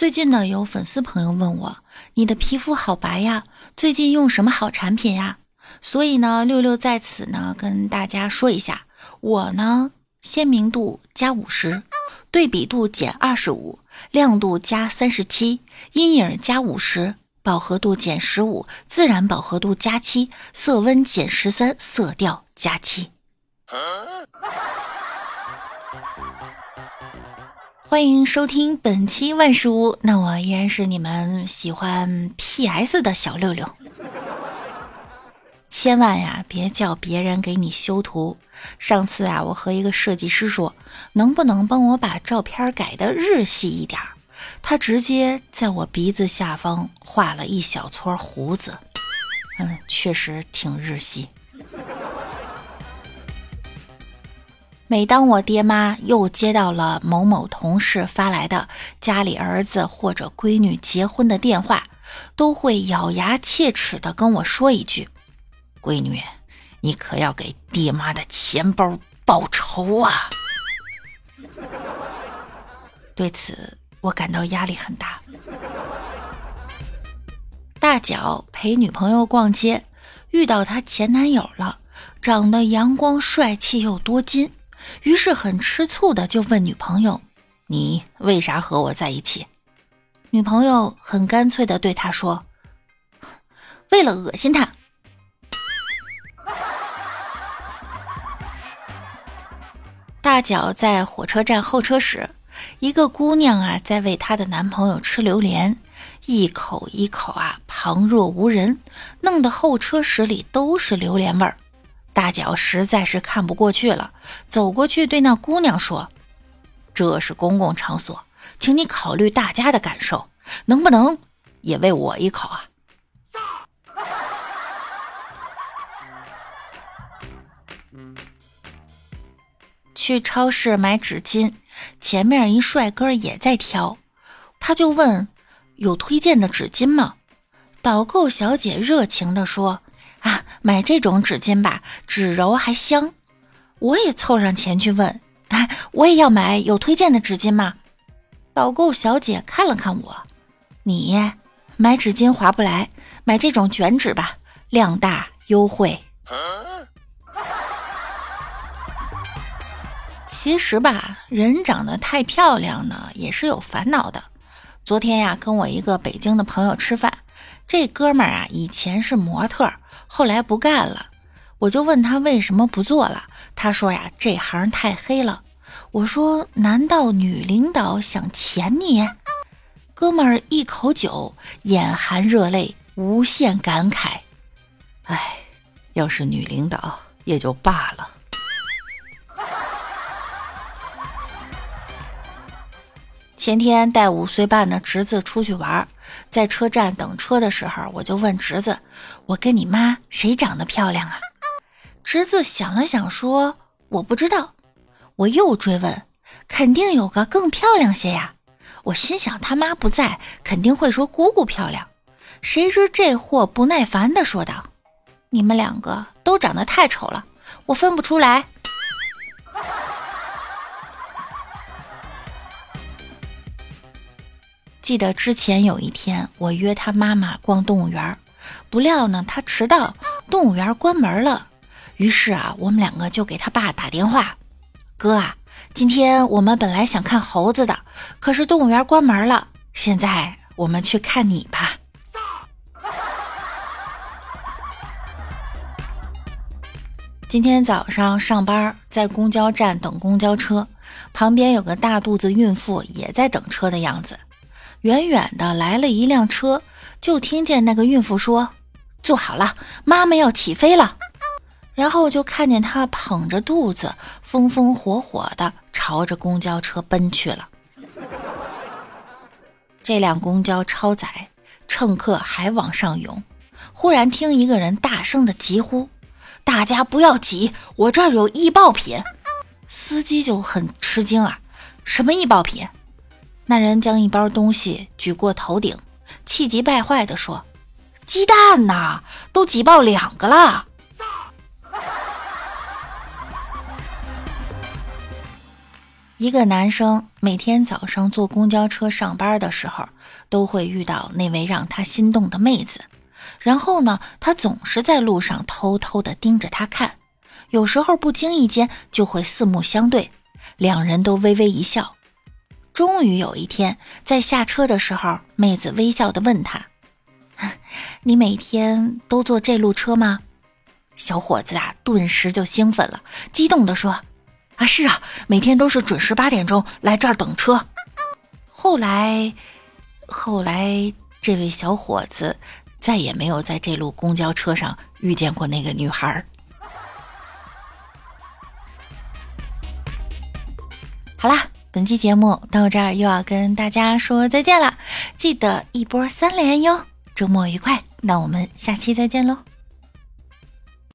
最近呢，有粉丝朋友问我，你的皮肤好白呀，最近用什么好产品呀？所以呢，六六在此呢跟大家说一下，我呢鲜明度加五十，对比度减二十五，亮度加三十七，阴影加五十，饱和度减十五，自然饱和度加七，色温减十三，色调加七。欢迎收听本期万事屋，那我依然是你们喜欢 PS 的小六六。千万呀，别叫别人给你修图。上次啊，我和一个设计师说，能不能帮我把照片改的日系一点儿？他直接在我鼻子下方画了一小撮胡子，嗯，确实挺日系。每当我爹妈又接到了某某同事发来的家里儿子或者闺女结婚的电话，都会咬牙切齿地跟我说一句：“闺女，你可要给爹妈的钱包报仇啊！”对此，我感到压力很大。大脚陪女朋友逛街，遇到她前男友了，长得阳光帅气又多金。于是很吃醋的就问女朋友：“你为啥和我在一起？”女朋友很干脆的对他说：“为了恶心他。”大脚在火车站候车室，一个姑娘啊在为她的男朋友吃榴莲，一口一口啊旁若无人，弄得候车室里都是榴莲味儿。大脚实在是看不过去了，走过去对那姑娘说：“这是公共场所，请你考虑大家的感受，能不能也喂我一口啊？”去超市买纸巾，前面一帅哥也在挑，他就问：“有推荐的纸巾吗？”导购小姐热情地说。啊，买这种纸巾吧，纸柔还香。我也凑上前去问，啊，我也要买，有推荐的纸巾吗？导购小姐看了看我，你买纸巾划不来，买这种卷纸吧，量大优惠。其实吧，人长得太漂亮呢，也是有烦恼的。昨天呀，跟我一个北京的朋友吃饭，这哥们儿啊，以前是模特。后来不干了，我就问他为什么不做了。他说呀，这行太黑了。我说，难道女领导想潜你？哥们儿一口酒，眼含热泪，无限感慨。哎，要是女领导也就罢了。前天带五岁半的侄子出去玩，在车站等车的时候，我就问侄子：“我跟你妈谁长得漂亮啊？”侄子想了想说：“我不知道。”我又追问：“肯定有个更漂亮些呀？”我心想他妈不在，肯定会说姑姑漂亮。谁知这货不耐烦地说道：“你们两个都长得太丑了，我分不出来。”记得之前有一天，我约他妈妈逛动物园，不料呢他迟到，动物园关门了。于是啊，我们两个就给他爸打电话：“哥啊，今天我们本来想看猴子的，可是动物园关门了。现在我们去看你吧。”今天早上上班，在公交站等公交车，旁边有个大肚子孕妇也在等车的样子。远远的来了一辆车，就听见那个孕妇说：“坐好了，妈妈要起飞了。”然后就看见她捧着肚子，风风火火的朝着公交车奔去了。这辆公交超载，乘客还往上涌。忽然听一个人大声的疾呼：“大家不要挤，我这儿有易爆品。”司机就很吃惊啊，什么易爆品？那人将一包东西举过头顶，气急败坏地说：“鸡蛋呐，都挤爆两个了！”一个男生每天早上坐公交车上班的时候，都会遇到那位让他心动的妹子。然后呢，他总是在路上偷偷的盯着她看，有时候不经意间就会四目相对，两人都微微一笑。终于有一天，在下车的时候，妹子微笑的问他：“你每天都坐这路车吗？”小伙子啊，顿时就兴奋了，激动的说：“啊，是啊，每天都是准时八点钟来这儿等车。”后来，后来，这位小伙子。再也没有在这路公交车上遇见过那个女孩。好啦，本期节目到这儿又要跟大家说再见了，记得一波三连哟！周末愉快，那我们下期再见喽。